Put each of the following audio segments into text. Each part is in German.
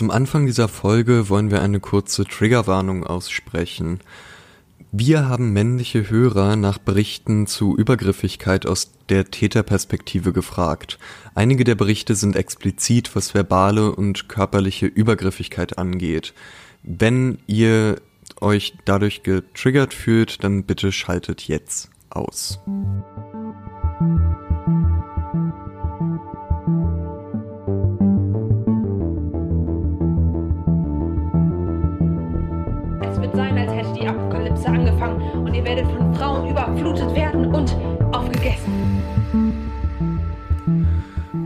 Zum Anfang dieser Folge wollen wir eine kurze Triggerwarnung aussprechen. Wir haben männliche Hörer nach Berichten zu Übergriffigkeit aus der Täterperspektive gefragt. Einige der Berichte sind explizit, was verbale und körperliche Übergriffigkeit angeht. Wenn ihr euch dadurch getriggert fühlt, dann bitte schaltet jetzt aus. Frauen überflutet werden und aufgegessen.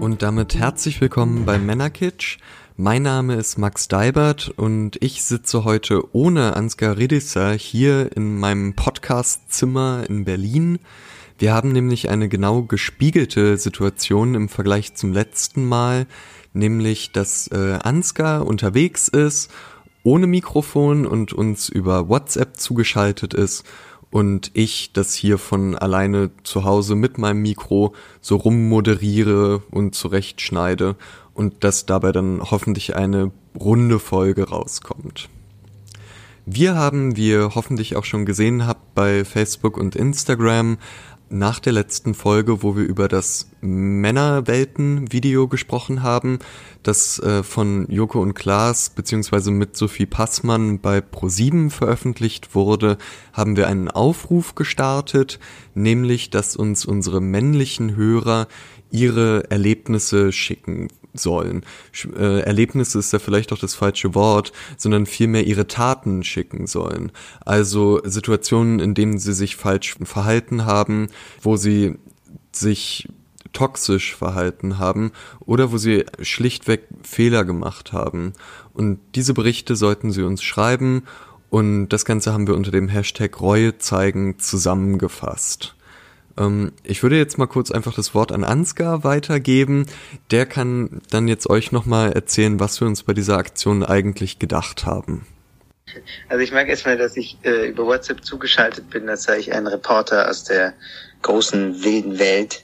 Und damit herzlich willkommen bei Männerkitsch. Mein Name ist Max Deibert und ich sitze heute ohne Ansgar Redisser hier in meinem Podcastzimmer in Berlin. Wir haben nämlich eine genau gespiegelte Situation im Vergleich zum letzten Mal, nämlich dass äh, Ansgar unterwegs ist ohne Mikrofon und uns über WhatsApp zugeschaltet ist und ich das hier von alleine zu Hause mit meinem Mikro so rummoderiere und zurechtschneide und dass dabei dann hoffentlich eine runde Folge rauskommt. Wir haben, wie ihr hoffentlich auch schon gesehen habt, bei Facebook und Instagram nach der letzten Folge, wo wir über das Männerwelten-Video gesprochen haben, das äh, von Joko und Klaas beziehungsweise mit Sophie Passmann bei Pro7 veröffentlicht wurde, haben wir einen Aufruf gestartet, nämlich, dass uns unsere männlichen Hörer ihre Erlebnisse schicken sollen. Äh, Erlebnisse ist ja vielleicht auch das falsche Wort, sondern vielmehr ihre Taten schicken sollen. Also Situationen, in denen sie sich falsch verhalten haben, wo sie sich toxisch verhalten haben oder wo sie schlichtweg Fehler gemacht haben. Und diese Berichte sollten sie uns schreiben und das Ganze haben wir unter dem Hashtag Reue zeigen zusammengefasst. Ähm, ich würde jetzt mal kurz einfach das Wort an Ansgar weitergeben. Der kann dann jetzt euch nochmal erzählen, was wir uns bei dieser Aktion eigentlich gedacht haben. Also ich merke erstmal, dass ich äh, über WhatsApp zugeschaltet bin, als sei ich ein Reporter aus der großen wilden Welt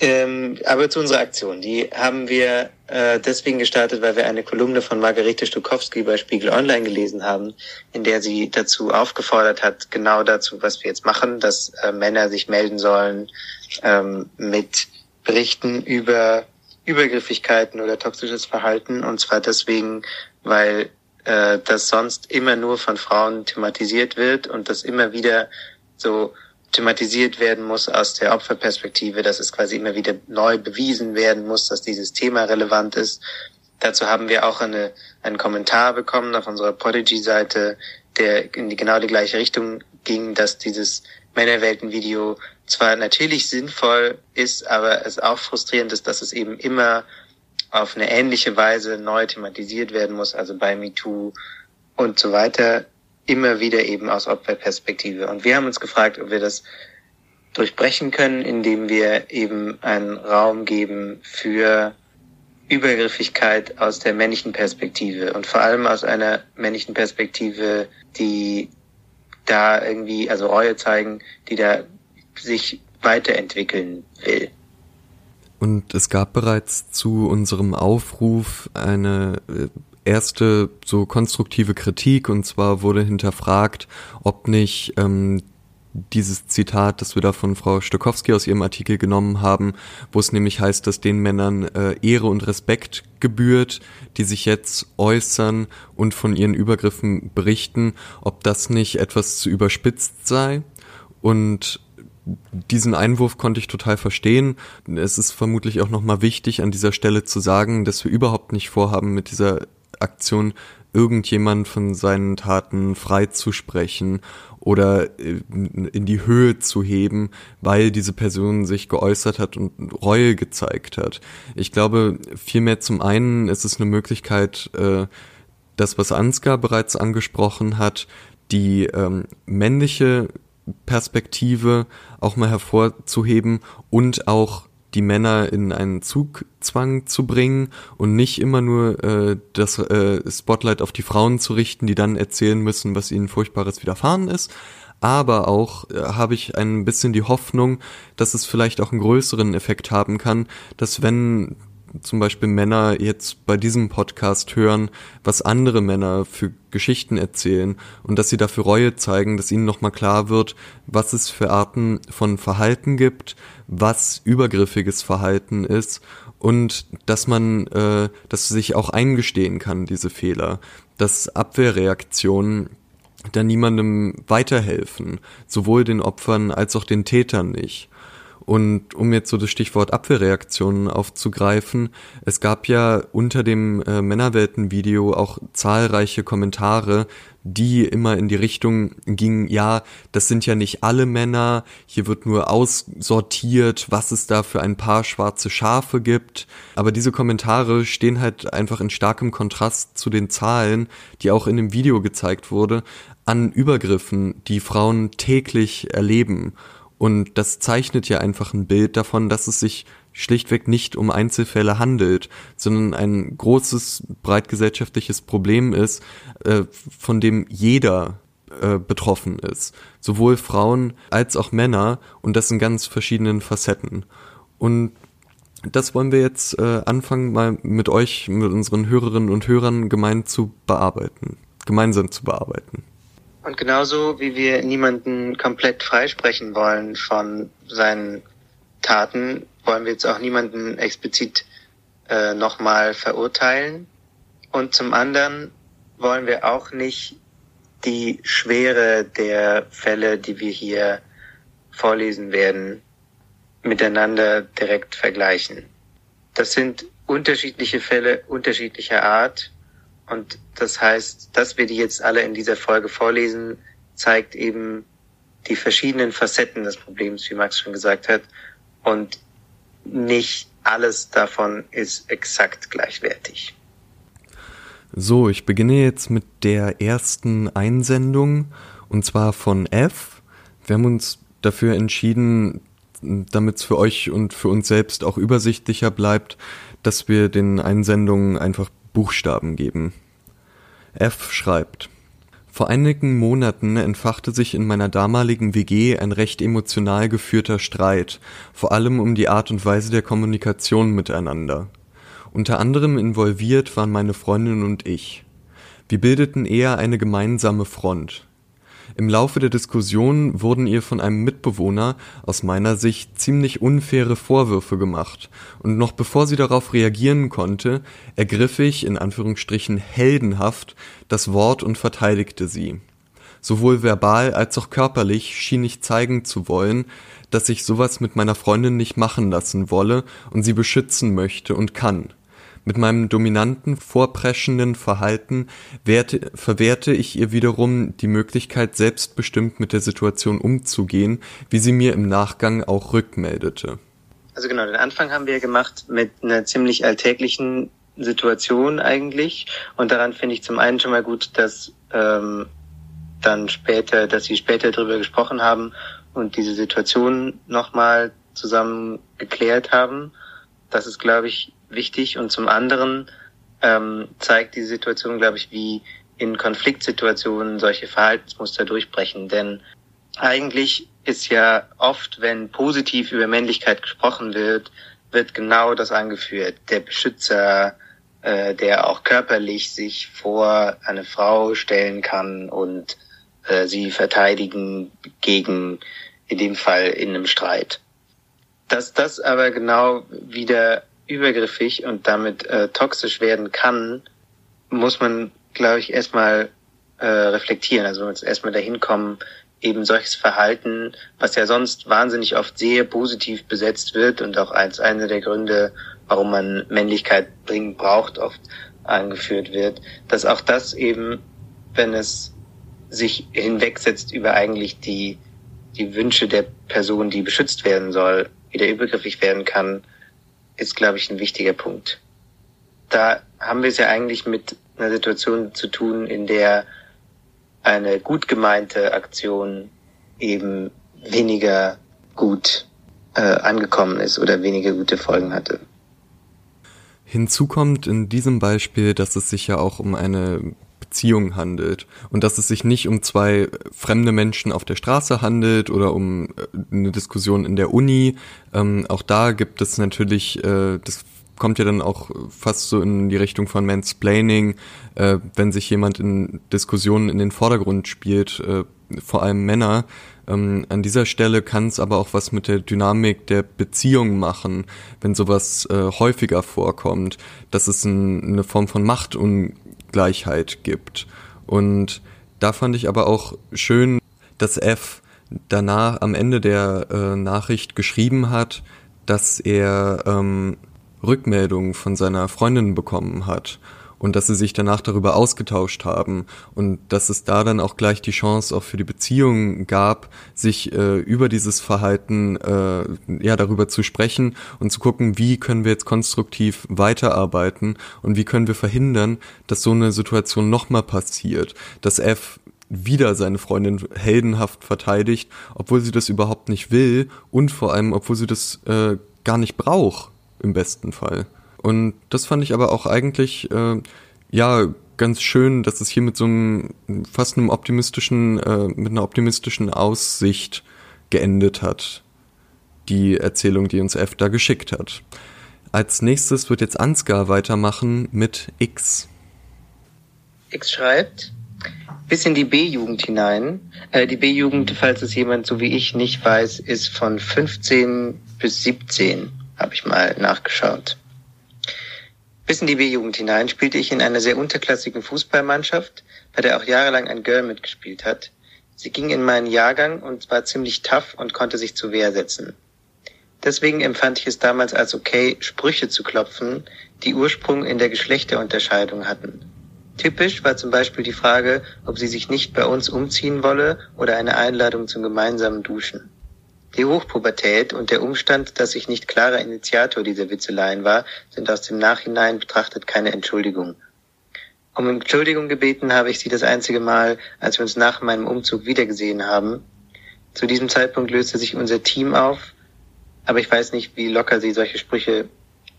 ähm, aber zu unserer Aktion. Die haben wir äh, deswegen gestartet, weil wir eine Kolumne von Margarete Stukowski bei Spiegel Online gelesen haben, in der sie dazu aufgefordert hat, genau dazu, was wir jetzt machen, dass äh, Männer sich melden sollen ähm, mit Berichten über Übergriffigkeiten oder toxisches Verhalten. Und zwar deswegen, weil äh, das sonst immer nur von Frauen thematisiert wird und das immer wieder so thematisiert werden muss aus der Opferperspektive, dass es quasi immer wieder neu bewiesen werden muss, dass dieses Thema relevant ist. Dazu haben wir auch eine, einen Kommentar bekommen auf unserer Podigy-Seite, der in die, genau die gleiche Richtung ging, dass dieses Männerwelten-Video zwar natürlich sinnvoll ist, aber es auch frustrierend ist, dass es eben immer auf eine ähnliche Weise neu thematisiert werden muss, also bei MeToo und so weiter immer wieder eben aus Opferperspektive. Und wir haben uns gefragt, ob wir das durchbrechen können, indem wir eben einen Raum geben für Übergriffigkeit aus der männlichen Perspektive und vor allem aus einer männlichen Perspektive, die da irgendwie, also Reue zeigen, die da sich weiterentwickeln will. Und es gab bereits zu unserem Aufruf eine äh, erste so konstruktive Kritik und zwar wurde hinterfragt, ob nicht ähm, dieses Zitat, das wir da von Frau Stokowski aus ihrem Artikel genommen haben, wo es nämlich heißt, dass den Männern äh, Ehre und Respekt gebührt, die sich jetzt äußern und von ihren Übergriffen berichten, ob das nicht etwas zu überspitzt sei. Und diesen Einwurf konnte ich total verstehen. Es ist vermutlich auch nochmal wichtig, an dieser Stelle zu sagen, dass wir überhaupt nicht vorhaben, mit dieser Aktion irgendjemand von seinen Taten freizusprechen oder äh, in die Höhe zu heben, weil diese Person sich geäußert hat und Reue gezeigt hat. Ich glaube, vielmehr zum einen ist es eine Möglichkeit, äh, das, was Ansgar bereits angesprochen hat, die ähm, männliche Perspektive auch mal hervorzuheben und auch die Männer in einen Zugzwang zu bringen und nicht immer nur äh, das äh, Spotlight auf die Frauen zu richten, die dann erzählen müssen, was ihnen furchtbares widerfahren ist. Aber auch äh, habe ich ein bisschen die Hoffnung, dass es vielleicht auch einen größeren Effekt haben kann, dass wenn zum Beispiel Männer jetzt bei diesem Podcast hören, was andere Männer für Geschichten erzählen und dass sie dafür Reue zeigen, dass ihnen nochmal klar wird, was es für Arten von Verhalten gibt, was übergriffiges Verhalten ist und dass man, äh, dass sich auch eingestehen kann, diese Fehler, dass Abwehrreaktionen da niemandem weiterhelfen, sowohl den Opfern als auch den Tätern nicht. Und um jetzt so das Stichwort Abwehrreaktionen aufzugreifen, es gab ja unter dem äh, Männerwelten-Video auch zahlreiche Kommentare, die immer in die Richtung gingen, ja, das sind ja nicht alle Männer, hier wird nur aussortiert, was es da für ein paar schwarze Schafe gibt. Aber diese Kommentare stehen halt einfach in starkem Kontrast zu den Zahlen, die auch in dem Video gezeigt wurde, an Übergriffen, die Frauen täglich erleben. Und das zeichnet ja einfach ein Bild davon, dass es sich schlichtweg nicht um Einzelfälle handelt, sondern ein großes, breit gesellschaftliches Problem ist, äh, von dem jeder äh, betroffen ist. Sowohl Frauen als auch Männer und das in ganz verschiedenen Facetten. Und das wollen wir jetzt äh, anfangen, mal mit euch, mit unseren Hörerinnen und Hörern gemein zu bearbeiten, gemeinsam zu bearbeiten. Und genauso wie wir niemanden komplett freisprechen wollen von seinen Taten, wollen wir jetzt auch niemanden explizit äh, nochmal verurteilen. Und zum anderen wollen wir auch nicht die Schwere der Fälle, die wir hier vorlesen werden, miteinander direkt vergleichen. Das sind unterschiedliche Fälle unterschiedlicher Art und das heißt, dass wir die jetzt alle in dieser Folge vorlesen, zeigt eben die verschiedenen Facetten des Problems, wie Max schon gesagt hat. Und nicht alles davon ist exakt gleichwertig. So, ich beginne jetzt mit der ersten Einsendung und zwar von F. Wir haben uns dafür entschieden, damit es für euch und für uns selbst auch übersichtlicher bleibt, dass wir den Einsendungen einfach Buchstaben geben. F schreibt Vor einigen Monaten entfachte sich in meiner damaligen WG ein recht emotional geführter Streit, vor allem um die Art und Weise der Kommunikation miteinander. Unter anderem involviert waren meine Freundin und ich. Wir bildeten eher eine gemeinsame Front. Im Laufe der Diskussion wurden ihr von einem Mitbewohner aus meiner Sicht ziemlich unfaire Vorwürfe gemacht, und noch bevor sie darauf reagieren konnte, ergriff ich in Anführungsstrichen heldenhaft das Wort und verteidigte sie. Sowohl verbal als auch körperlich schien ich zeigen zu wollen, dass ich sowas mit meiner Freundin nicht machen lassen wolle und sie beschützen möchte und kann. Mit meinem dominanten, vorpreschenden Verhalten wehrte, verwehrte ich ihr wiederum die Möglichkeit, selbstbestimmt mit der Situation umzugehen, wie sie mir im Nachgang auch rückmeldete. Also genau, den Anfang haben wir gemacht mit einer ziemlich alltäglichen Situation eigentlich. Und daran finde ich zum einen schon mal gut, dass ähm, dann später, dass sie später darüber gesprochen haben und diese Situation nochmal zusammen geklärt haben. Das ist, glaube ich, wichtig und zum anderen ähm, zeigt die Situation, glaube ich, wie in Konfliktsituationen solche Verhaltensmuster durchbrechen. Denn eigentlich ist ja oft, wenn positiv über Männlichkeit gesprochen wird, wird genau das angeführt. Der Beschützer, äh, der auch körperlich sich vor eine Frau stellen kann und äh, sie verteidigen gegen, in dem Fall in einem Streit. Dass das aber genau wieder übergriffig und damit äh, toxisch werden kann, muss man, glaube ich, erstmal äh, reflektieren. Also man muss erstmal dahin kommen, eben solches Verhalten, was ja sonst wahnsinnig oft sehr positiv besetzt wird und auch als einer der Gründe, warum man Männlichkeit dringend braucht, oft angeführt wird, dass auch das eben, wenn es sich hinwegsetzt über eigentlich die, die Wünsche der Person, die beschützt werden soll, wieder übergriffig werden kann, ist, glaube ich, ein wichtiger Punkt. Da haben wir es ja eigentlich mit einer Situation zu tun, in der eine gut gemeinte Aktion eben weniger gut äh, angekommen ist oder weniger gute Folgen hatte. Hinzu kommt in diesem Beispiel, dass es sich ja auch um eine Beziehung handelt und dass es sich nicht um zwei fremde Menschen auf der Straße handelt oder um äh, eine Diskussion in der Uni. Ähm, auch da gibt es natürlich, äh, das kommt ja dann auch fast so in die Richtung von Mansplaining, äh, wenn sich jemand in Diskussionen in den Vordergrund spielt, äh, vor allem Männer. Ähm, an dieser Stelle kann es aber auch was mit der Dynamik der Beziehung machen, wenn sowas äh, häufiger vorkommt, dass es ein, eine Form von Machtungleichheit gibt. Und da fand ich aber auch schön, dass F danach am Ende der äh, Nachricht geschrieben hat, dass er ähm, Rückmeldungen von seiner Freundin bekommen hat und dass sie sich danach darüber ausgetauscht haben und dass es da dann auch gleich die Chance auch für die Beziehung gab, sich äh, über dieses Verhalten äh, ja darüber zu sprechen und zu gucken, wie können wir jetzt konstruktiv weiterarbeiten und wie können wir verhindern, dass so eine Situation nochmal passiert, dass F wieder seine Freundin heldenhaft verteidigt, obwohl sie das überhaupt nicht will und vor allem, obwohl sie das äh, gar nicht braucht, im besten Fall. Und das fand ich aber auch eigentlich, äh, ja, ganz schön, dass es hier mit so einem fast einem optimistischen, äh, mit einer optimistischen Aussicht geendet hat. Die Erzählung, die uns F da geschickt hat. Als nächstes wird jetzt Ansgar weitermachen mit X. X schreibt, bis in die B-Jugend hinein. Äh, die B-Jugend, falls es jemand so wie ich nicht weiß, ist von 15 bis 17, habe ich mal nachgeschaut. Bis in die B-Jugend hinein spielte ich in einer sehr unterklassigen Fußballmannschaft, bei der auch jahrelang ein Girl mitgespielt hat. Sie ging in meinen Jahrgang und war ziemlich tough und konnte sich zur Wehr setzen. Deswegen empfand ich es damals als okay, Sprüche zu klopfen, die Ursprung in der Geschlechterunterscheidung hatten. Typisch war zum Beispiel die Frage, ob sie sich nicht bei uns umziehen wolle oder eine Einladung zum gemeinsamen Duschen. Die Hochpubertät und der Umstand, dass ich nicht klarer Initiator dieser Witzeleien war, sind aus dem Nachhinein betrachtet keine Entschuldigung. Um Entschuldigung gebeten habe ich sie das einzige Mal, als wir uns nach meinem Umzug wiedergesehen haben. Zu diesem Zeitpunkt löste sich unser Team auf, aber ich weiß nicht, wie locker sie solche Sprüche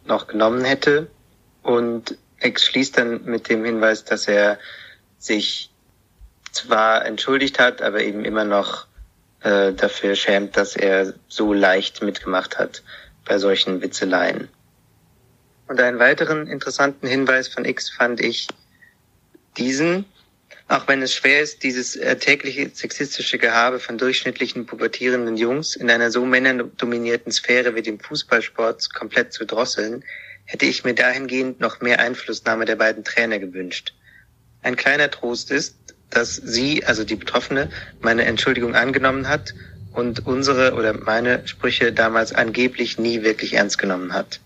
noch genommen hätte. Und Ex schließt dann mit dem Hinweis, dass er sich zwar entschuldigt hat, aber eben immer noch äh, dafür schämt, dass er so leicht mitgemacht hat bei solchen Witzeleien. Und einen weiteren interessanten Hinweis von X fand ich diesen, auch wenn es schwer ist, dieses tägliche sexistische Gehabe von durchschnittlichen pubertierenden Jungs in einer so männerdominierten Sphäre wie dem Fußballsport komplett zu drosseln, hätte ich mir dahingehend noch mehr Einflussnahme der beiden Trainer gewünscht. Ein kleiner Trost ist, dass sie, also die Betroffene, meine Entschuldigung angenommen hat und unsere oder meine Sprüche damals angeblich nie wirklich ernst genommen hat.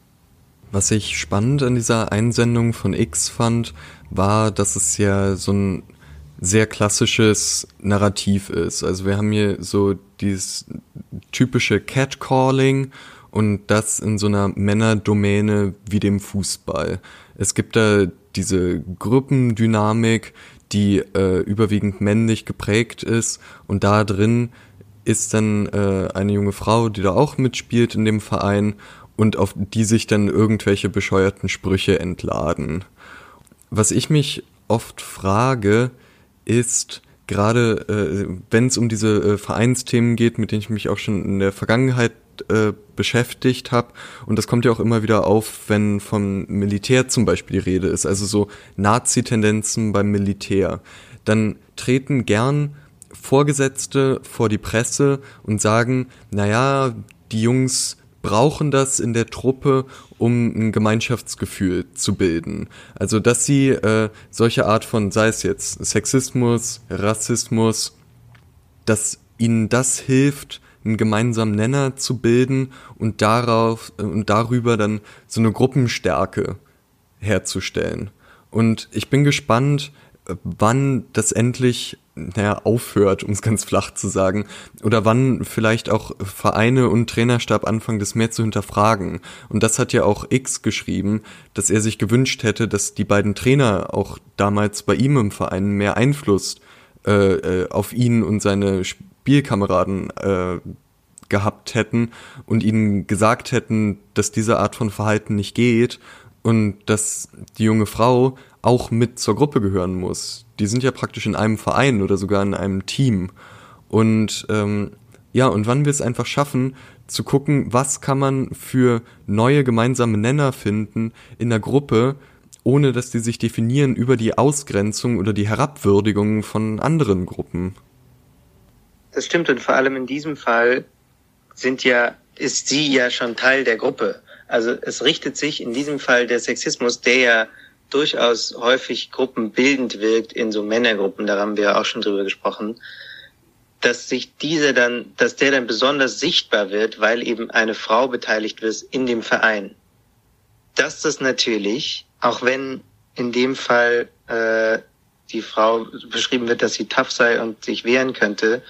Was ich spannend an dieser Einsendung von X fand, war, dass es ja so ein sehr klassisches Narrativ ist. Also wir haben hier so dieses typische Catcalling und das in so einer Männerdomäne wie dem Fußball. Es gibt da diese Gruppendynamik, die äh, überwiegend männlich geprägt ist und da drin ist dann äh, eine junge Frau, die da auch mitspielt in dem Verein und auf die sich dann irgendwelche bescheuerten Sprüche entladen. Was ich mich oft frage, ist, gerade äh, wenn es um diese äh, Vereinsthemen geht, mit denen ich mich auch schon in der Vergangenheit äh, beschäftigt habe. Und das kommt ja auch immer wieder auf, wenn vom Militär zum Beispiel die Rede ist, also so Nazi-Tendenzen beim Militär. Dann treten gern Vorgesetzte vor die Presse und sagen, naja, die Jungs brauchen das in der Truppe, um ein Gemeinschaftsgefühl zu bilden. Also dass sie äh, solche Art von, sei es jetzt Sexismus, Rassismus, dass ihnen das hilft, einen gemeinsamen Nenner zu bilden und darauf äh, und darüber dann so eine Gruppenstärke herzustellen. Und ich bin gespannt, äh, wann das endlich naja, aufhört, um es ganz flach zu sagen, oder wann vielleicht auch Vereine und Trainerstab anfangen, das mehr zu hinterfragen. Und das hat ja auch X geschrieben, dass er sich gewünscht hätte, dass die beiden Trainer auch damals bei ihm im Verein mehr Einfluss äh, äh auf ihn und seine Spielkameraden äh, gehabt hätten und ihnen gesagt hätten, dass diese Art von Verhalten nicht geht und dass die junge Frau auch mit zur Gruppe gehören muss. Die sind ja praktisch in einem Verein oder sogar in einem Team. Und ähm, ja, und wann wir es einfach schaffen, zu gucken, was kann man für neue gemeinsame Nenner finden in der Gruppe, ohne dass die sich definieren über die Ausgrenzung oder die Herabwürdigung von anderen Gruppen. Das stimmt und vor allem in diesem Fall sind ja, ist sie ja schon Teil der Gruppe. Also es richtet sich in diesem Fall der Sexismus, der ja durchaus häufig gruppenbildend wirkt in so Männergruppen, da haben wir auch schon drüber gesprochen, dass sich diese dann, dass der dann besonders sichtbar wird, weil eben eine Frau beteiligt wird in dem Verein. Dass das natürlich, auch wenn in dem Fall äh, die Frau beschrieben wird, dass sie tough sei und sich wehren könnte,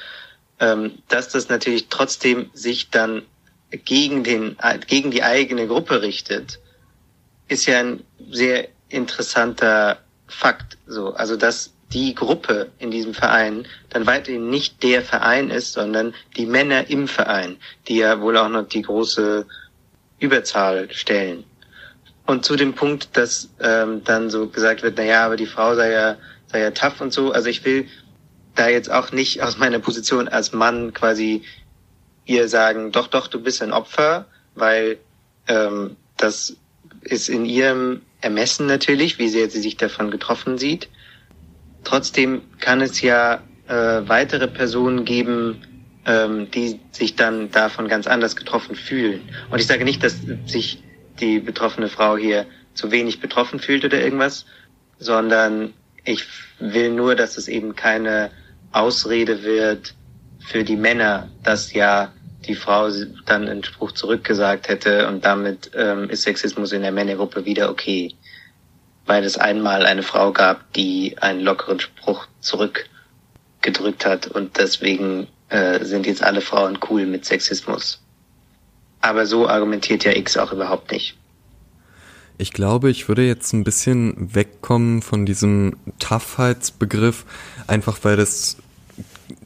dass das natürlich trotzdem sich dann gegen den, gegen die eigene Gruppe richtet, ist ja ein sehr interessanter Fakt, so. Also, dass die Gruppe in diesem Verein dann weiterhin nicht der Verein ist, sondern die Männer im Verein, die ja wohl auch noch die große Überzahl stellen. Und zu dem Punkt, dass ähm, dann so gesagt wird, na ja, aber die Frau sei ja, sei ja tough und so. Also ich will da jetzt auch nicht aus meiner Position als Mann quasi ihr sagen, doch, doch, du bist ein Opfer, weil ähm, das ist in ihrem Ermessen natürlich, wie sehr sie sich davon getroffen sieht. Trotzdem kann es ja äh, weitere Personen geben, ähm, die sich dann davon ganz anders getroffen fühlen. Und ich sage nicht, dass sich die betroffene Frau hier zu wenig betroffen fühlt oder irgendwas, sondern ich will nur, dass es eben keine Ausrede wird für die Männer, dass ja die Frau dann einen Spruch zurückgesagt hätte und damit ähm, ist Sexismus in der Männergruppe wieder okay weil es einmal eine Frau gab, die einen lockeren Spruch zurückgedrückt hat und deswegen äh, sind jetzt alle Frauen cool mit Sexismus. Aber so argumentiert ja X auch überhaupt nicht. Ich glaube, ich würde jetzt ein bisschen wegkommen von diesem Toughheitsbegriff, einfach weil das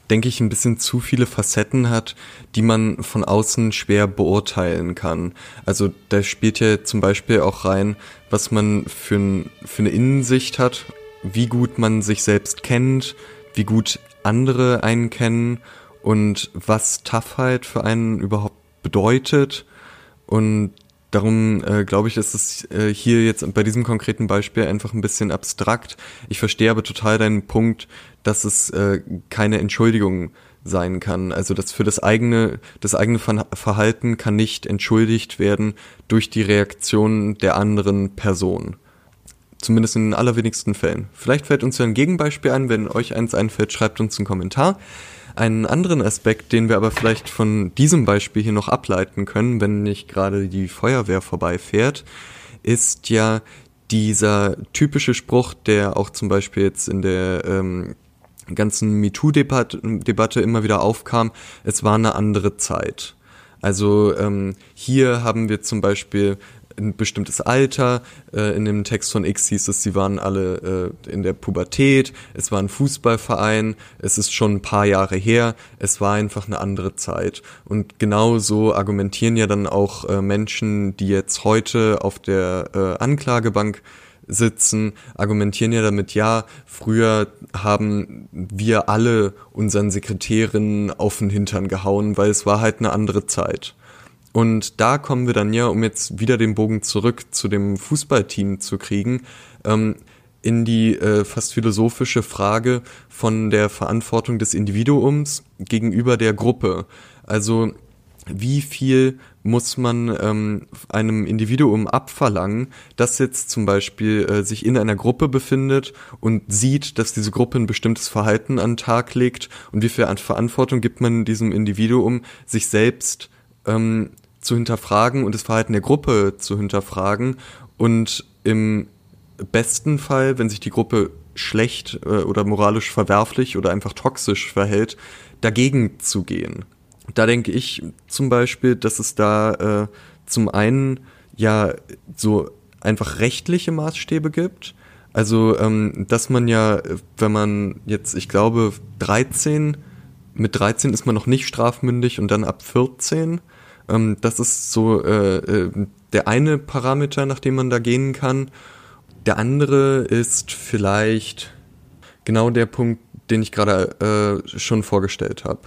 denke ich, ein bisschen zu viele Facetten hat, die man von außen schwer beurteilen kann. Also da spielt ja zum Beispiel auch rein, was man für, ein, für eine Innensicht hat, wie gut man sich selbst kennt, wie gut andere einen kennen und was Toughheit für einen überhaupt bedeutet. Und Darum äh, glaube ich, ist es äh, hier jetzt bei diesem konkreten Beispiel einfach ein bisschen abstrakt. Ich verstehe aber total deinen Punkt, dass es äh, keine Entschuldigung sein kann. Also dass für das eigene, das eigene Verhalten kann nicht entschuldigt werden durch die Reaktion der anderen Person. Zumindest in den allerwenigsten Fällen. Vielleicht fällt uns ja ein Gegenbeispiel ein. Wenn euch eins einfällt, schreibt uns einen Kommentar. Einen anderen Aspekt, den wir aber vielleicht von diesem Beispiel hier noch ableiten können, wenn nicht gerade die Feuerwehr vorbeifährt, ist ja dieser typische Spruch, der auch zum Beispiel jetzt in der ähm, ganzen MeToo-Debatte immer wieder aufkam, es war eine andere Zeit. Also ähm, hier haben wir zum Beispiel ein bestimmtes Alter. Äh, in dem Text von X hieß es, sie waren alle äh, in der Pubertät. Es war ein Fußballverein. Es ist schon ein paar Jahre her. Es war einfach eine andere Zeit. Und genau so argumentieren ja dann auch äh, Menschen, die jetzt heute auf der Anklagebank sitzen, argumentieren ja damit, ja, früher haben wir alle unseren Sekretärinnen auf den Hintern gehauen, weil es war halt eine andere Zeit. Und da kommen wir dann ja, um jetzt wieder den Bogen zurück zu dem Fußballteam zu kriegen, ähm, in die äh, fast philosophische Frage von der Verantwortung des Individuums gegenüber der Gruppe. Also wie viel muss man ähm, einem Individuum abverlangen, das jetzt zum Beispiel äh, sich in einer Gruppe befindet und sieht, dass diese Gruppe ein bestimmtes Verhalten an den Tag legt und wie viel Verantwortung gibt man diesem Individuum, sich selbst ähm, zu hinterfragen und das Verhalten der Gruppe zu hinterfragen und im besten Fall, wenn sich die Gruppe schlecht äh, oder moralisch verwerflich oder einfach toxisch verhält, dagegen zu gehen. Da denke ich zum Beispiel, dass es da äh, zum einen ja so einfach rechtliche Maßstäbe gibt. Also, ähm, dass man ja, wenn man jetzt, ich glaube, 13, mit 13 ist man noch nicht strafmündig und dann ab 14 ähm, das ist so äh, äh, der eine Parameter, nach dem man da gehen kann. Der andere ist vielleicht genau der Punkt, den ich gerade äh, schon vorgestellt habe.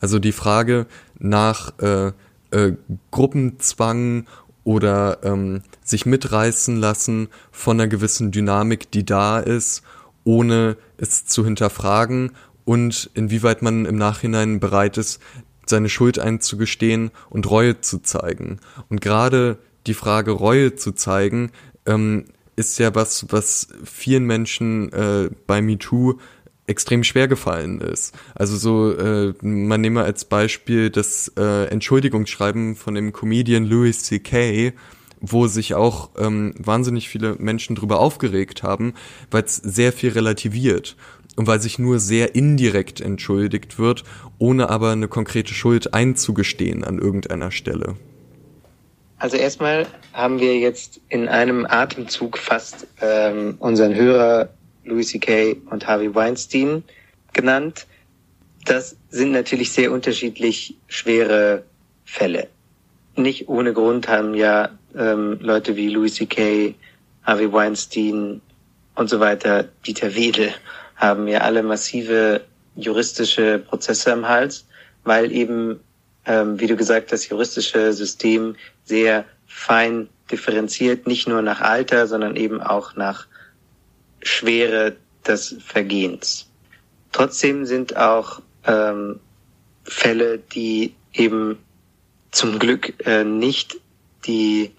Also die Frage nach äh, äh, Gruppenzwang oder ähm, sich mitreißen lassen von einer gewissen Dynamik, die da ist, ohne es zu hinterfragen und inwieweit man im Nachhinein bereit ist, seine Schuld einzugestehen und Reue zu zeigen. Und gerade die Frage Reue zu zeigen, ähm, ist ja was, was vielen Menschen äh, bei MeToo extrem schwer gefallen ist. Also so, äh, man nehme als Beispiel das äh, Entschuldigungsschreiben von dem Comedian Louis C.K., wo sich auch ähm, wahnsinnig viele Menschen drüber aufgeregt haben, weil es sehr viel relativiert und weil sich nur sehr indirekt entschuldigt wird, ohne aber eine konkrete Schuld einzugestehen an irgendeiner Stelle. Also erstmal haben wir jetzt in einem Atemzug fast ähm, unseren Hörer Louis C.K. und Harvey Weinstein genannt. Das sind natürlich sehr unterschiedlich schwere Fälle. Nicht ohne Grund haben ja ähm, Leute wie Louis C.K., Harvey Weinstein und so weiter, Dieter Wedel, haben ja alle massive juristische Prozesse am Hals, weil eben, ähm, wie du gesagt hast, juristische System sehr fein differenziert, nicht nur nach Alter, sondern eben auch nach Schwere des Vergehens. Trotzdem sind auch ähm, Fälle, die eben zum Glück äh, nicht die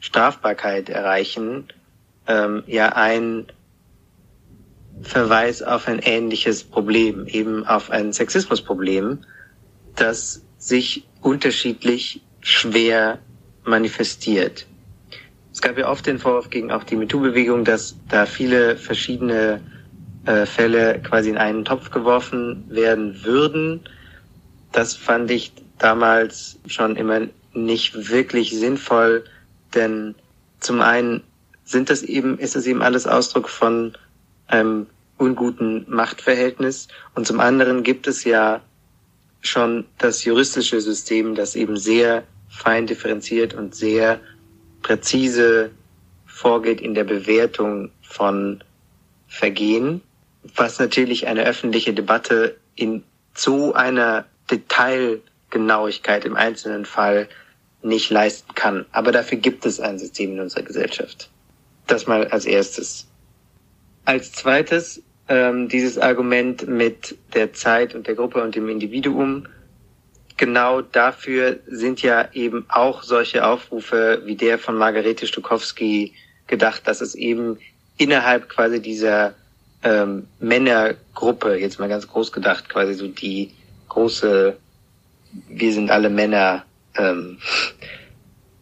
Strafbarkeit erreichen, ähm, ja ein Verweis auf ein ähnliches Problem, eben auf ein Sexismusproblem, das sich unterschiedlich schwer manifestiert. Es gab ja oft den Vorwurf gegen auch die MeToo-Bewegung, dass da viele verschiedene äh, Fälle quasi in einen Topf geworfen werden würden. Das fand ich damals schon immer nicht wirklich sinnvoll, denn zum einen sind das eben, ist es eben alles Ausdruck von einem unguten Machtverhältnis und zum anderen gibt es ja schon das juristische System, das eben sehr fein differenziert und sehr präzise vorgeht in der Bewertung von Vergehen, was natürlich eine öffentliche Debatte in so einer Detailgenauigkeit im einzelnen Fall nicht leisten kann. Aber dafür gibt es ein System in unserer Gesellschaft. Das mal als erstes. Als zweites ähm, dieses Argument mit der Zeit und der Gruppe und dem Individuum. Genau dafür sind ja eben auch solche Aufrufe wie der von Margarete Stukowski gedacht, dass es eben innerhalb quasi dieser ähm, Männergruppe, jetzt mal ganz groß gedacht, quasi so die große Wir sind alle Männer ähm,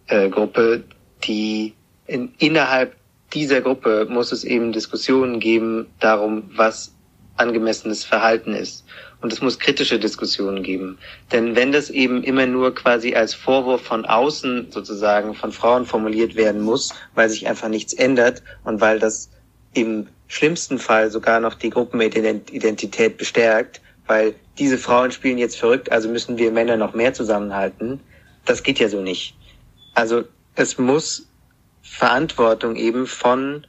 äh, Gruppe, die in, innerhalb dieser Gruppe muss es eben Diskussionen geben darum, was angemessenes Verhalten ist. Und es muss kritische Diskussionen geben. Denn wenn das eben immer nur quasi als Vorwurf von außen sozusagen von Frauen formuliert werden muss, weil sich einfach nichts ändert und weil das im schlimmsten Fall sogar noch die Gruppenidentität bestärkt, weil diese Frauen spielen jetzt verrückt, also müssen wir Männer noch mehr zusammenhalten. Das geht ja so nicht. Also es muss Verantwortung eben von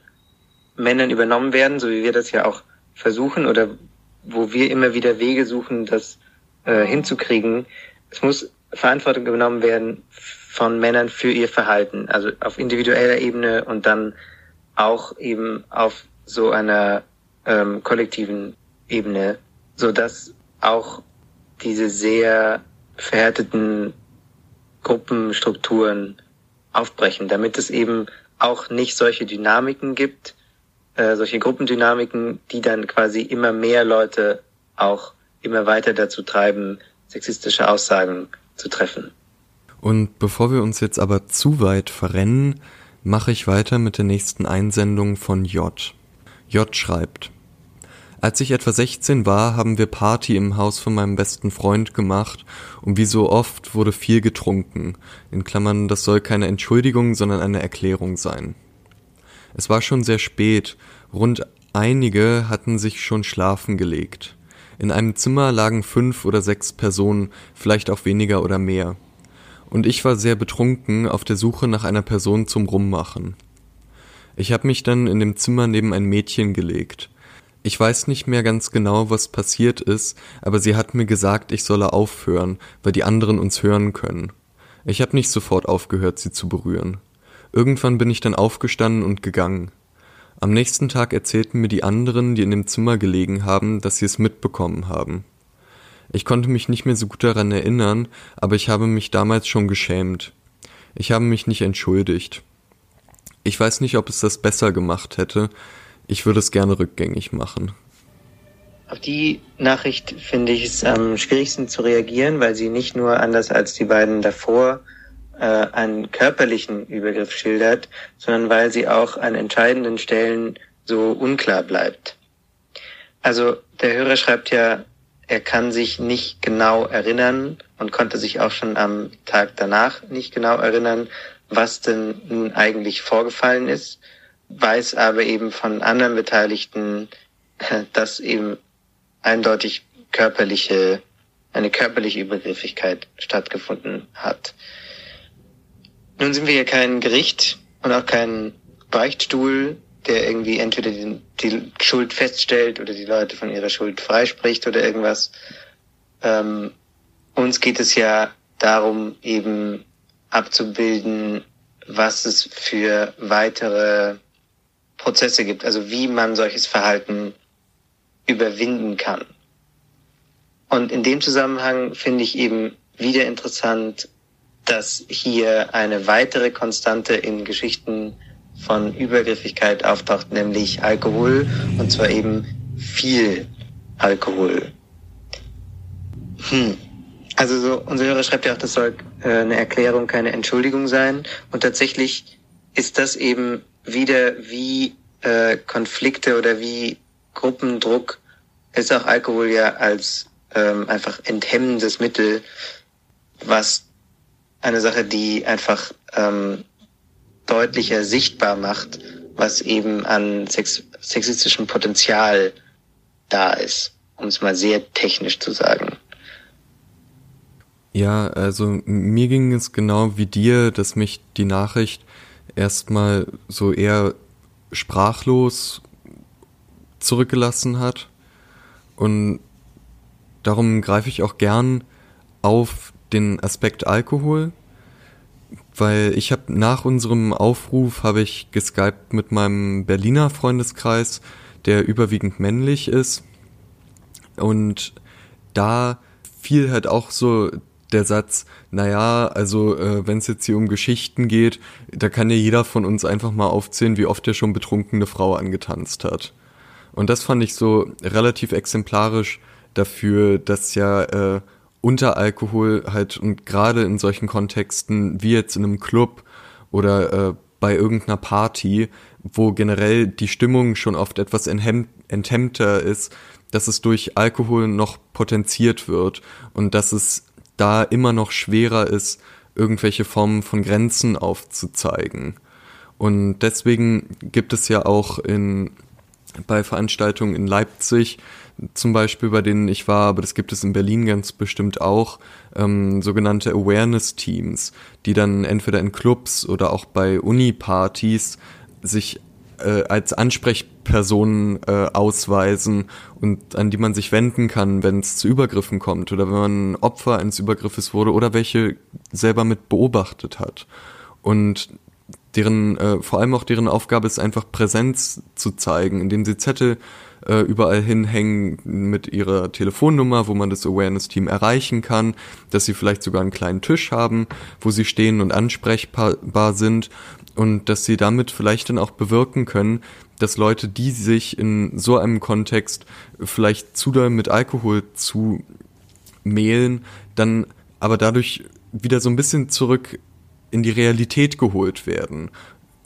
Männern übernommen werden, so wie wir das ja auch versuchen oder wo wir immer wieder Wege suchen, das äh, hinzukriegen. Es muss Verantwortung übernommen werden von Männern für ihr Verhalten, also auf individueller Ebene und dann auch eben auf so einer ähm, kollektiven Ebene, so dass auch diese sehr verhärteten Gruppenstrukturen aufbrechen, damit es eben auch nicht solche Dynamiken gibt, äh, solche Gruppendynamiken, die dann quasi immer mehr Leute auch immer weiter dazu treiben, sexistische Aussagen zu treffen. Und bevor wir uns jetzt aber zu weit verrennen, mache ich weiter mit der nächsten Einsendung von J. J schreibt. Als ich etwa 16 war, haben wir Party im Haus von meinem besten Freund gemacht und wie so oft wurde viel getrunken. In Klammern, das soll keine Entschuldigung, sondern eine Erklärung sein. Es war schon sehr spät, rund einige hatten sich schon schlafen gelegt. In einem Zimmer lagen fünf oder sechs Personen, vielleicht auch weniger oder mehr. Und ich war sehr betrunken auf der Suche nach einer Person zum Rummachen. Ich habe mich dann in dem Zimmer neben ein Mädchen gelegt. Ich weiß nicht mehr ganz genau, was passiert ist, aber sie hat mir gesagt, ich solle aufhören, weil die anderen uns hören können. Ich habe nicht sofort aufgehört, sie zu berühren. Irgendwann bin ich dann aufgestanden und gegangen. Am nächsten Tag erzählten mir die anderen, die in dem Zimmer gelegen haben, dass sie es mitbekommen haben. Ich konnte mich nicht mehr so gut daran erinnern, aber ich habe mich damals schon geschämt. Ich habe mich nicht entschuldigt. Ich weiß nicht, ob es das besser gemacht hätte. Ich würde es gerne rückgängig machen. Auf die Nachricht finde ich es am schwierigsten zu reagieren, weil sie nicht nur anders als die beiden davor äh, einen körperlichen Übergriff schildert, sondern weil sie auch an entscheidenden Stellen so unklar bleibt. Also der Hörer schreibt ja, er kann sich nicht genau erinnern und konnte sich auch schon am Tag danach nicht genau erinnern, was denn nun eigentlich vorgefallen ist, weiß aber eben von anderen Beteiligten, dass eben eindeutig körperliche, eine körperliche Übergriffigkeit stattgefunden hat. Nun sind wir ja kein Gericht und auch kein Beichtstuhl, der irgendwie entweder die, die Schuld feststellt oder die Leute von ihrer Schuld freispricht oder irgendwas. Ähm, uns geht es ja darum, eben abzubilden, was es für weitere Prozesse gibt, also wie man solches Verhalten überwinden kann. Und in dem Zusammenhang finde ich eben wieder interessant, dass hier eine weitere Konstante in Geschichten von Übergriffigkeit auftaucht, nämlich Alkohol, und zwar eben viel Alkohol. Hm. Also so, unser Hörer schreibt ja auch, das soll äh, eine Erklärung, keine Entschuldigung sein. Und tatsächlich ist das eben wieder wie äh, Konflikte oder wie Gruppendruck ist auch Alkohol ja als ähm, einfach enthemmendes Mittel, was eine Sache, die einfach ähm, deutlicher sichtbar macht, was eben an sex sexistischem Potenzial da ist, um es mal sehr technisch zu sagen. Ja, also mir ging es genau wie dir, dass mich die Nachricht erstmal so eher sprachlos zurückgelassen hat. Und darum greife ich auch gern auf den Aspekt Alkohol, weil ich habe nach unserem Aufruf habe ich geskypt mit meinem Berliner Freundeskreis, der überwiegend männlich ist und da fiel halt auch so der Satz, naja, also äh, wenn es jetzt hier um Geschichten geht, da kann ja jeder von uns einfach mal aufzählen, wie oft er schon betrunkene Frau angetanzt hat. Und das fand ich so relativ exemplarisch dafür, dass ja äh, unter Alkohol halt und gerade in solchen Kontexten wie jetzt in einem Club oder äh, bei irgendeiner Party, wo generell die Stimmung schon oft etwas enthemmter ist, dass es durch Alkohol noch potenziert wird und dass es da immer noch schwerer ist, irgendwelche Formen von Grenzen aufzuzeigen. Und deswegen gibt es ja auch in, bei Veranstaltungen in Leipzig, zum Beispiel bei denen ich war, aber das gibt es in Berlin ganz bestimmt auch, ähm, sogenannte Awareness-Teams, die dann entweder in Clubs oder auch bei Uni-Partys sich äh, als Ansprechpersonen äh, ausweisen und an die man sich wenden kann, wenn es zu Übergriffen kommt oder wenn man Opfer eines Übergriffes wurde oder welche selber mit beobachtet hat. Und deren, äh, vor allem auch deren Aufgabe ist einfach Präsenz zu zeigen, indem sie Zettel äh, überall hinhängen mit ihrer Telefonnummer, wo man das Awareness-Team erreichen kann, dass sie vielleicht sogar einen kleinen Tisch haben, wo sie stehen und ansprechbar sind und dass sie damit vielleicht dann auch bewirken können, dass Leute, die sich in so einem Kontext vielleicht zu doll mit Alkohol zu mehlen, dann aber dadurch wieder so ein bisschen zurück in die Realität geholt werden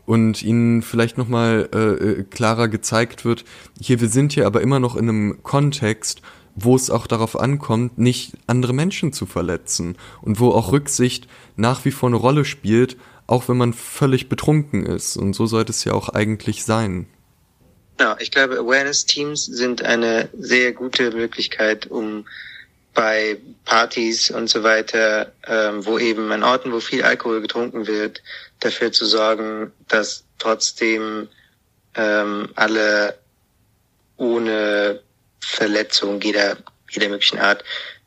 und ihnen vielleicht nochmal äh, äh, klarer gezeigt wird, hier, wir sind hier aber immer noch in einem Kontext, wo es auch darauf ankommt, nicht andere Menschen zu verletzen und wo auch Rücksicht nach wie vor eine Rolle spielt, auch wenn man völlig betrunken ist. Und so sollte es ja auch eigentlich sein. Ja, ich glaube, Awareness-Teams sind eine sehr gute Möglichkeit, um bei Partys und so weiter, ähm, wo eben an Orten, wo viel Alkohol getrunken wird, dafür zu sorgen, dass trotzdem ähm, alle ohne Verletzung jeder, jeder möglichen Art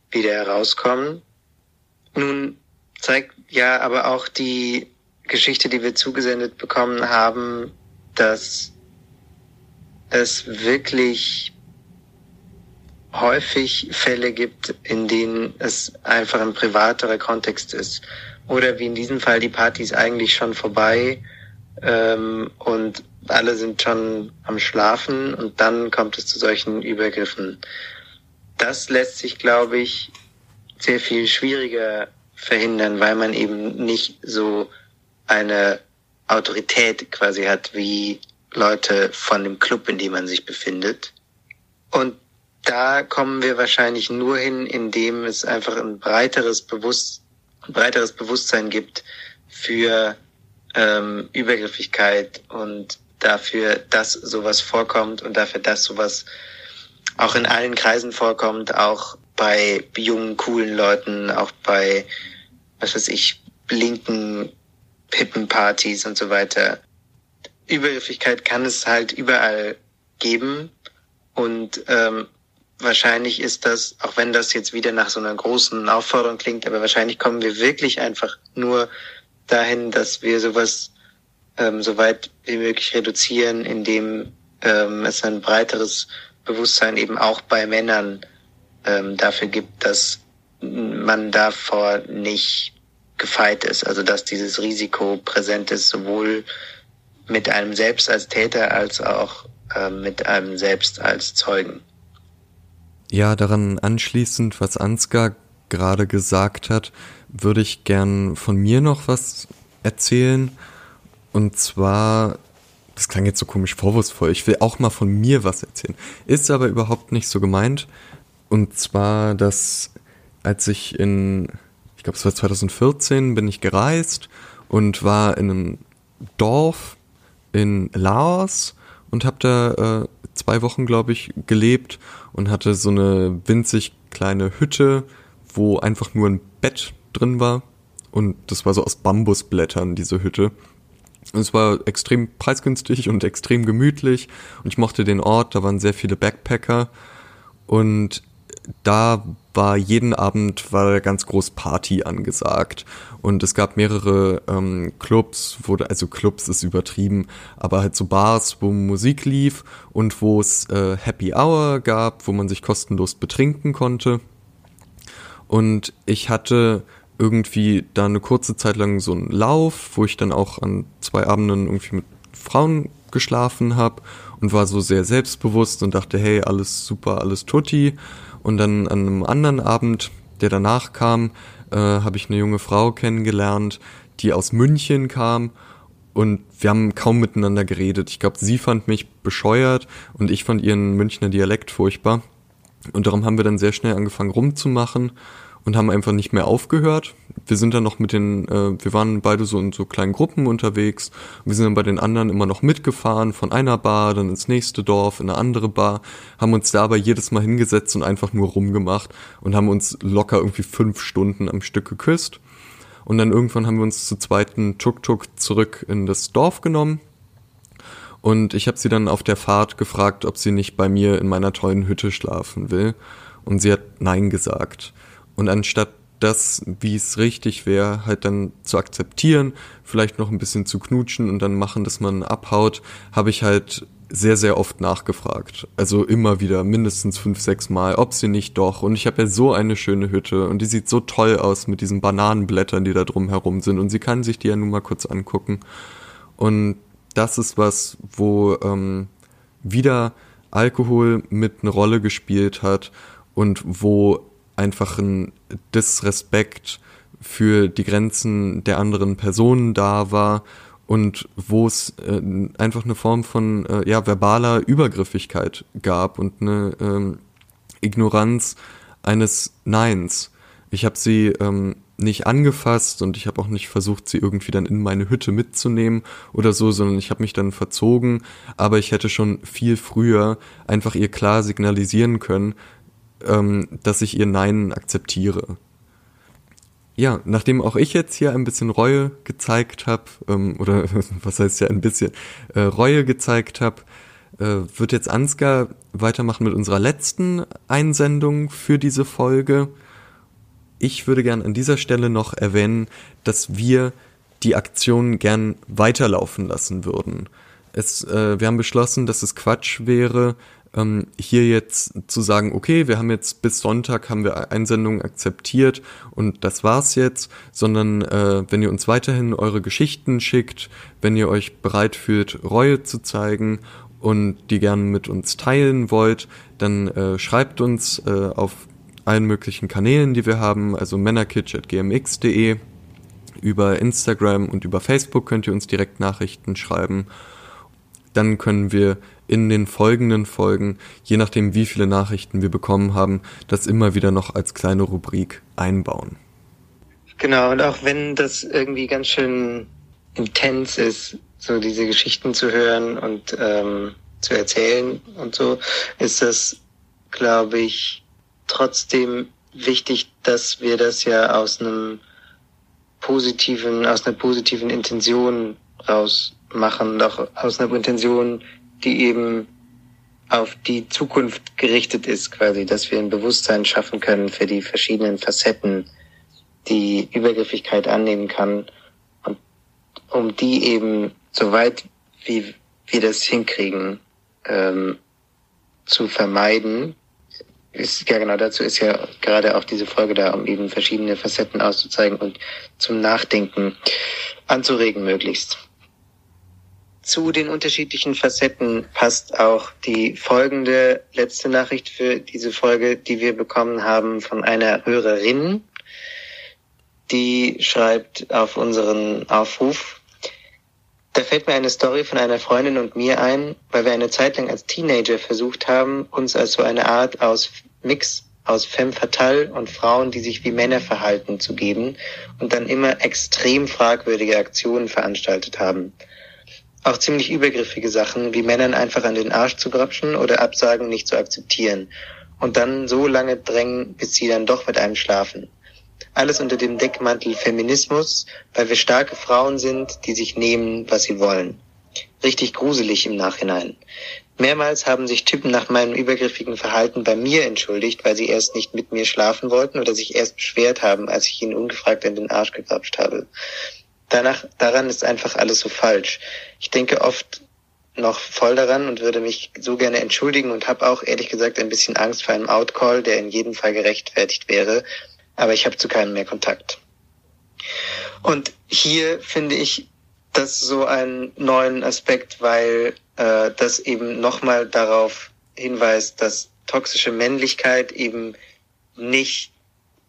wieder herauskommen. Nun zeigt ja, aber auch die Geschichte, die wir zugesendet bekommen haben, dass es wirklich häufig Fälle gibt, in denen es einfach ein privaterer Kontext ist. Oder wie in diesem Fall, die Party ist eigentlich schon vorbei ähm, und alle sind schon am Schlafen und dann kommt es zu solchen Übergriffen. Das lässt sich, glaube ich, sehr viel schwieriger verhindern, weil man eben nicht so eine Autorität quasi hat wie Leute von dem Club, in dem man sich befindet. Und da kommen wir wahrscheinlich nur hin, indem es einfach ein breiteres, Bewusst ein breiteres Bewusstsein gibt für ähm, Übergriffigkeit und dafür, dass sowas vorkommt und dafür, dass sowas auch in allen Kreisen vorkommt, auch bei jungen, coolen Leuten, auch bei, was weiß ich, linken Pippenpartys und so weiter. Übergriffigkeit kann es halt überall geben und ähm, wahrscheinlich ist das, auch wenn das jetzt wieder nach so einer großen Aufforderung klingt, aber wahrscheinlich kommen wir wirklich einfach nur dahin, dass wir sowas ähm, so weit wie möglich reduzieren, indem ähm, es ein breiteres Bewusstsein eben auch bei Männern ähm, dafür gibt, dass man davor nicht gefeit ist, also dass dieses Risiko präsent ist, sowohl mit einem selbst als Täter als auch äh, mit einem selbst als Zeugen. Ja, daran anschließend, was Ansgar gerade gesagt hat, würde ich gern von mir noch was erzählen. Und zwar, das klang jetzt so komisch vorwurfsvoll, ich will auch mal von mir was erzählen. Ist aber überhaupt nicht so gemeint. Und zwar, dass als ich in, ich glaube es war 2014, bin ich gereist und war in einem Dorf in Laos und habe da äh, zwei Wochen, glaube ich, gelebt und hatte so eine winzig kleine Hütte, wo einfach nur ein Bett drin war. Und das war so aus Bambusblättern, diese Hütte. Und es war extrem preisgünstig und extrem gemütlich. Und ich mochte den Ort, da waren sehr viele Backpacker. Und da war jeden Abend war ganz groß Party angesagt und es gab mehrere ähm, Clubs, wo also Clubs ist übertrieben, aber halt so Bars, wo Musik lief und wo es äh, Happy Hour gab, wo man sich kostenlos betrinken konnte. Und ich hatte irgendwie da eine kurze Zeit lang so einen Lauf, wo ich dann auch an zwei Abenden irgendwie mit Frauen geschlafen habe und war so sehr selbstbewusst und dachte, hey, alles super, alles tutti. Und dann an einem anderen Abend, der danach kam, äh, habe ich eine junge Frau kennengelernt, die aus München kam und wir haben kaum miteinander geredet. Ich glaube, sie fand mich bescheuert und ich fand ihren Münchner Dialekt furchtbar. Und darum haben wir dann sehr schnell angefangen rumzumachen und haben einfach nicht mehr aufgehört. Wir sind dann noch mit den, äh, wir waren beide so in so kleinen Gruppen unterwegs. Wir sind dann bei den anderen immer noch mitgefahren, von einer Bar dann ins nächste Dorf, in eine andere Bar, haben uns dabei jedes Mal hingesetzt und einfach nur rumgemacht und haben uns locker irgendwie fünf Stunden am Stück geküsst. Und dann irgendwann haben wir uns zu zweiten Tuk-Tuk zurück in das Dorf genommen. Und ich habe sie dann auf der Fahrt gefragt, ob sie nicht bei mir in meiner tollen Hütte schlafen will. Und sie hat Nein gesagt. Und anstatt das, wie es richtig wäre, halt dann zu akzeptieren, vielleicht noch ein bisschen zu knutschen und dann machen, dass man abhaut, habe ich halt sehr, sehr oft nachgefragt. Also immer wieder, mindestens fünf, sechs Mal, ob sie nicht doch. Und ich habe ja so eine schöne Hütte und die sieht so toll aus mit diesen Bananenblättern, die da drum herum sind. Und sie kann sich die ja nun mal kurz angucken. Und das ist was, wo ähm, wieder Alkohol mit eine Rolle gespielt hat und wo einfach ein Disrespekt für die Grenzen der anderen Personen da war und wo es äh, einfach eine Form von äh, ja, verbaler Übergriffigkeit gab und eine ähm, Ignoranz eines Neins. Ich habe sie ähm, nicht angefasst und ich habe auch nicht versucht, sie irgendwie dann in meine Hütte mitzunehmen oder so, sondern ich habe mich dann verzogen, aber ich hätte schon viel früher einfach ihr klar signalisieren können, ähm, dass ich ihr Nein akzeptiere. Ja, nachdem auch ich jetzt hier ein bisschen Reue gezeigt habe, ähm, oder was heißt ja ein bisschen, äh, Reue gezeigt habe, äh, wird jetzt Ansgar weitermachen mit unserer letzten Einsendung für diese Folge. ich würde gern an dieser Stelle noch erwähnen, dass wir die Aktion gern weiterlaufen lassen würden. Es, äh, wir haben beschlossen, dass es Quatsch wäre, ähm, hier jetzt zu sagen, okay, wir haben jetzt bis Sonntag haben wir Einsendungen akzeptiert und das war's jetzt, sondern äh, wenn ihr uns weiterhin eure Geschichten schickt, wenn ihr euch bereit fühlt, Reue zu zeigen und die gerne mit uns teilen wollt, dann äh, schreibt uns äh, auf allen möglichen Kanälen, die wir haben, also männerkitsch.gmx.de, über Instagram und über Facebook könnt ihr uns direkt Nachrichten schreiben. Dann können wir in den folgenden Folgen, je nachdem wie viele Nachrichten wir bekommen haben, das immer wieder noch als kleine Rubrik einbauen. Genau, und auch wenn das irgendwie ganz schön intens ist, so diese Geschichten zu hören und ähm, zu erzählen und so, ist das, glaube ich, trotzdem wichtig, dass wir das ja aus einem positiven, aus einer positiven Intention raus machen, doch aus einer Intention, die eben auf die Zukunft gerichtet ist, quasi, dass wir ein Bewusstsein schaffen können für die verschiedenen Facetten, die Übergriffigkeit annehmen kann und um die eben so weit wie wir das hinkriegen ähm, zu vermeiden. Ist, ja genau dazu ist ja gerade auch diese Folge da, um eben verschiedene Facetten auszuzeigen und zum Nachdenken anzuregen möglichst. Zu den unterschiedlichen Facetten passt auch die folgende letzte Nachricht für diese Folge, die wir bekommen haben von einer Hörerin. Die schreibt auf unseren Aufruf, da fällt mir eine Story von einer Freundin und mir ein, weil wir eine Zeit lang als Teenager versucht haben, uns als so eine Art aus Mix aus femme fatale und Frauen, die sich wie Männer verhalten, zu geben und dann immer extrem fragwürdige Aktionen veranstaltet haben. Auch ziemlich übergriffige Sachen, wie Männern einfach an den Arsch zu grapschen oder Absagen nicht zu akzeptieren. Und dann so lange drängen, bis sie dann doch mit einem schlafen. Alles unter dem Deckmantel Feminismus, weil wir starke Frauen sind, die sich nehmen, was sie wollen. Richtig gruselig im Nachhinein. Mehrmals haben sich Typen nach meinem übergriffigen Verhalten bei mir entschuldigt, weil sie erst nicht mit mir schlafen wollten oder sich erst beschwert haben, als ich ihnen ungefragt an den Arsch gegrapscht habe danach, daran ist einfach alles so falsch. Ich denke oft noch voll daran und würde mich so gerne entschuldigen und habe auch ehrlich gesagt ein bisschen Angst vor einem Outcall, der in jedem Fall gerechtfertigt wäre, aber ich habe zu keinem mehr Kontakt. Und hier finde ich das so einen neuen Aspekt, weil äh, das eben nochmal darauf hinweist, dass toxische Männlichkeit eben nicht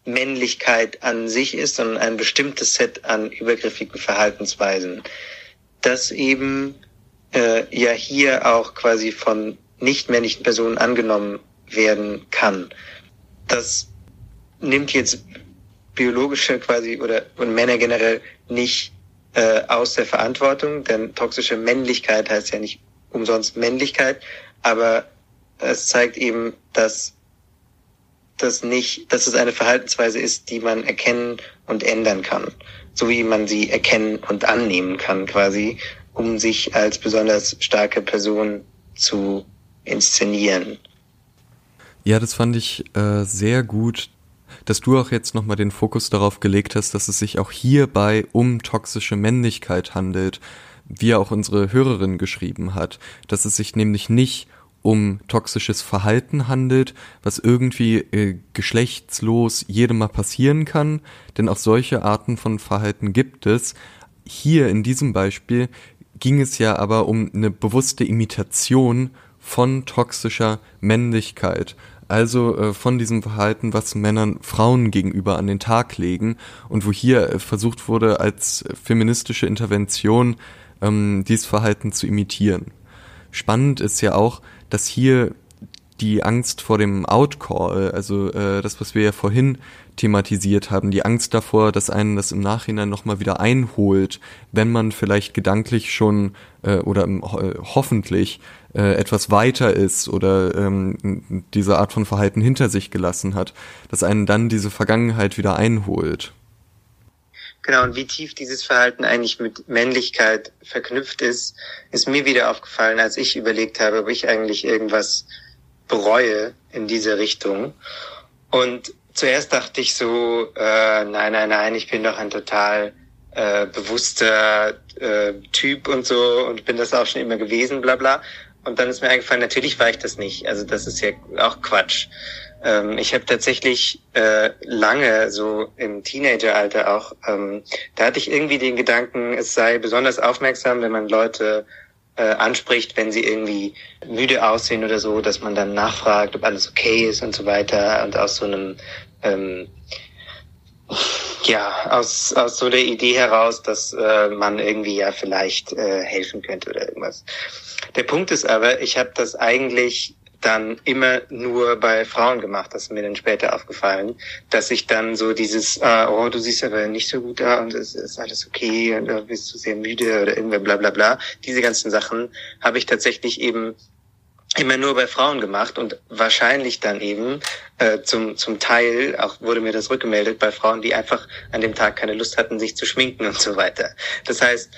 Männlichkeit an sich ist, sondern ein bestimmtes Set an übergriffigen Verhaltensweisen, das eben äh, ja hier auch quasi von nicht-männlichen Personen angenommen werden kann. Das nimmt jetzt biologische quasi oder und Männer generell nicht äh, aus der Verantwortung, denn toxische Männlichkeit heißt ja nicht umsonst Männlichkeit, aber es zeigt eben, dass das nicht, dass es eine Verhaltensweise ist, die man erkennen und ändern kann. So wie man sie erkennen und annehmen kann, quasi, um sich als besonders starke Person zu inszenieren. Ja, das fand ich äh, sehr gut, dass du auch jetzt nochmal den Fokus darauf gelegt hast, dass es sich auch hierbei um toxische Männlichkeit handelt, wie auch unsere Hörerin geschrieben hat, dass es sich nämlich nicht um toxisches Verhalten handelt, was irgendwie äh, geschlechtslos jedem mal passieren kann, denn auch solche Arten von Verhalten gibt es. Hier in diesem Beispiel ging es ja aber um eine bewusste Imitation von toxischer Männlichkeit, also äh, von diesem Verhalten, was Männern Frauen gegenüber an den Tag legen und wo hier äh, versucht wurde, als feministische Intervention ähm, dieses Verhalten zu imitieren. Spannend ist ja auch, dass hier die Angst vor dem Outcall, also äh, das, was wir ja vorhin thematisiert haben, die Angst davor, dass einen das im Nachhinein nochmal wieder einholt, wenn man vielleicht gedanklich schon äh, oder äh, hoffentlich äh, etwas weiter ist oder ähm, diese Art von Verhalten hinter sich gelassen hat, dass einen dann diese Vergangenheit wieder einholt. Genau, und wie tief dieses Verhalten eigentlich mit Männlichkeit verknüpft ist, ist mir wieder aufgefallen, als ich überlegt habe, ob ich eigentlich irgendwas bereue in diese Richtung. Und zuerst dachte ich so, äh, nein, nein, nein, ich bin doch ein total äh, bewusster äh, Typ und so und bin das auch schon immer gewesen, bla bla. Und dann ist mir eingefallen, natürlich war ich das nicht. Also das ist ja auch Quatsch. Ähm, ich habe tatsächlich äh, lange, so im Teenageralter auch, ähm, da hatte ich irgendwie den Gedanken, es sei besonders aufmerksam, wenn man Leute äh, anspricht, wenn sie irgendwie müde aussehen oder so, dass man dann nachfragt, ob alles okay ist und so weiter. Und aus so einem ähm, ja, aus, aus so der Idee heraus, dass äh, man irgendwie ja vielleicht äh, helfen könnte oder irgendwas. Der Punkt ist aber, ich habe das eigentlich dann immer nur bei Frauen gemacht. Das ist mir dann später aufgefallen, dass ich dann so dieses, äh, oh, du siehst aber nicht so gut da und es ist alles okay und du bist du sehr müde oder irgendwer bla bla bla. Diese ganzen Sachen habe ich tatsächlich eben immer nur bei Frauen gemacht und wahrscheinlich dann eben äh, zum, zum Teil, auch wurde mir das rückgemeldet, bei Frauen, die einfach an dem Tag keine Lust hatten, sich zu schminken und so weiter. Das heißt,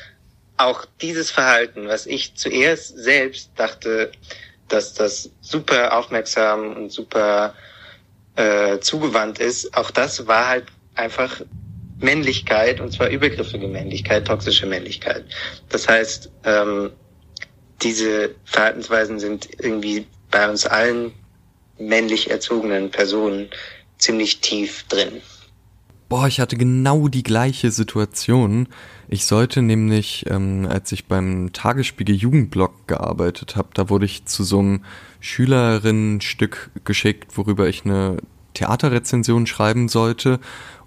auch dieses Verhalten, was ich zuerst selbst dachte, dass das super aufmerksam und super äh, zugewandt ist, auch das war halt einfach Männlichkeit und zwar übergriffige Männlichkeit, toxische Männlichkeit. Das heißt, ähm, diese Verhaltensweisen sind irgendwie bei uns allen männlich erzogenen Personen ziemlich tief drin. Boah, ich hatte genau die gleiche Situation. Ich sollte nämlich, ähm, als ich beim Tagesspiegel Jugendblog gearbeitet habe, da wurde ich zu so einem Schülerinnenstück geschickt, worüber ich eine Theaterrezension schreiben sollte.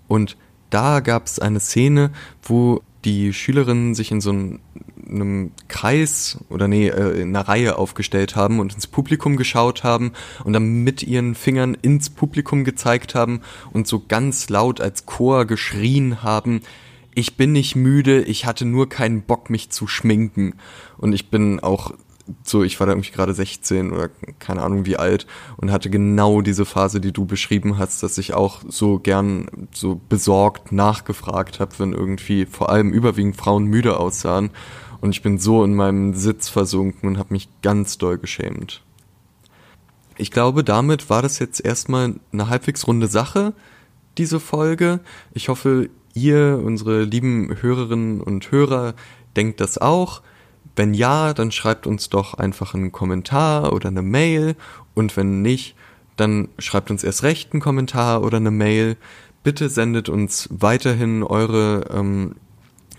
Und da gab es eine Szene, wo die Schülerinnen sich in so einem Kreis oder nee, äh, in einer Reihe aufgestellt haben und ins Publikum geschaut haben und dann mit ihren Fingern ins Publikum gezeigt haben und so ganz laut als Chor geschrien haben, ich bin nicht müde, ich hatte nur keinen Bock, mich zu schminken. Und ich bin auch so, ich war da irgendwie gerade 16 oder keine Ahnung wie alt und hatte genau diese Phase, die du beschrieben hast, dass ich auch so gern so besorgt nachgefragt habe, wenn irgendwie vor allem überwiegend Frauen müde aussahen. Und ich bin so in meinem Sitz versunken und habe mich ganz doll geschämt. Ich glaube, damit war das jetzt erstmal eine halbwegs runde Sache, diese Folge. Ich hoffe, ihr, unsere lieben Hörerinnen und Hörer, denkt das auch. Wenn ja, dann schreibt uns doch einfach einen Kommentar oder eine Mail. Und wenn nicht, dann schreibt uns erst recht einen Kommentar oder eine Mail. Bitte sendet uns weiterhin eure ähm,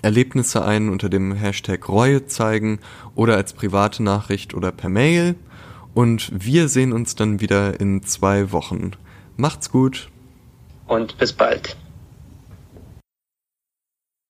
Erlebnisse ein unter dem Hashtag Reue zeigen oder als private Nachricht oder per Mail. Und wir sehen uns dann wieder in zwei Wochen. Macht's gut. Und bis bald.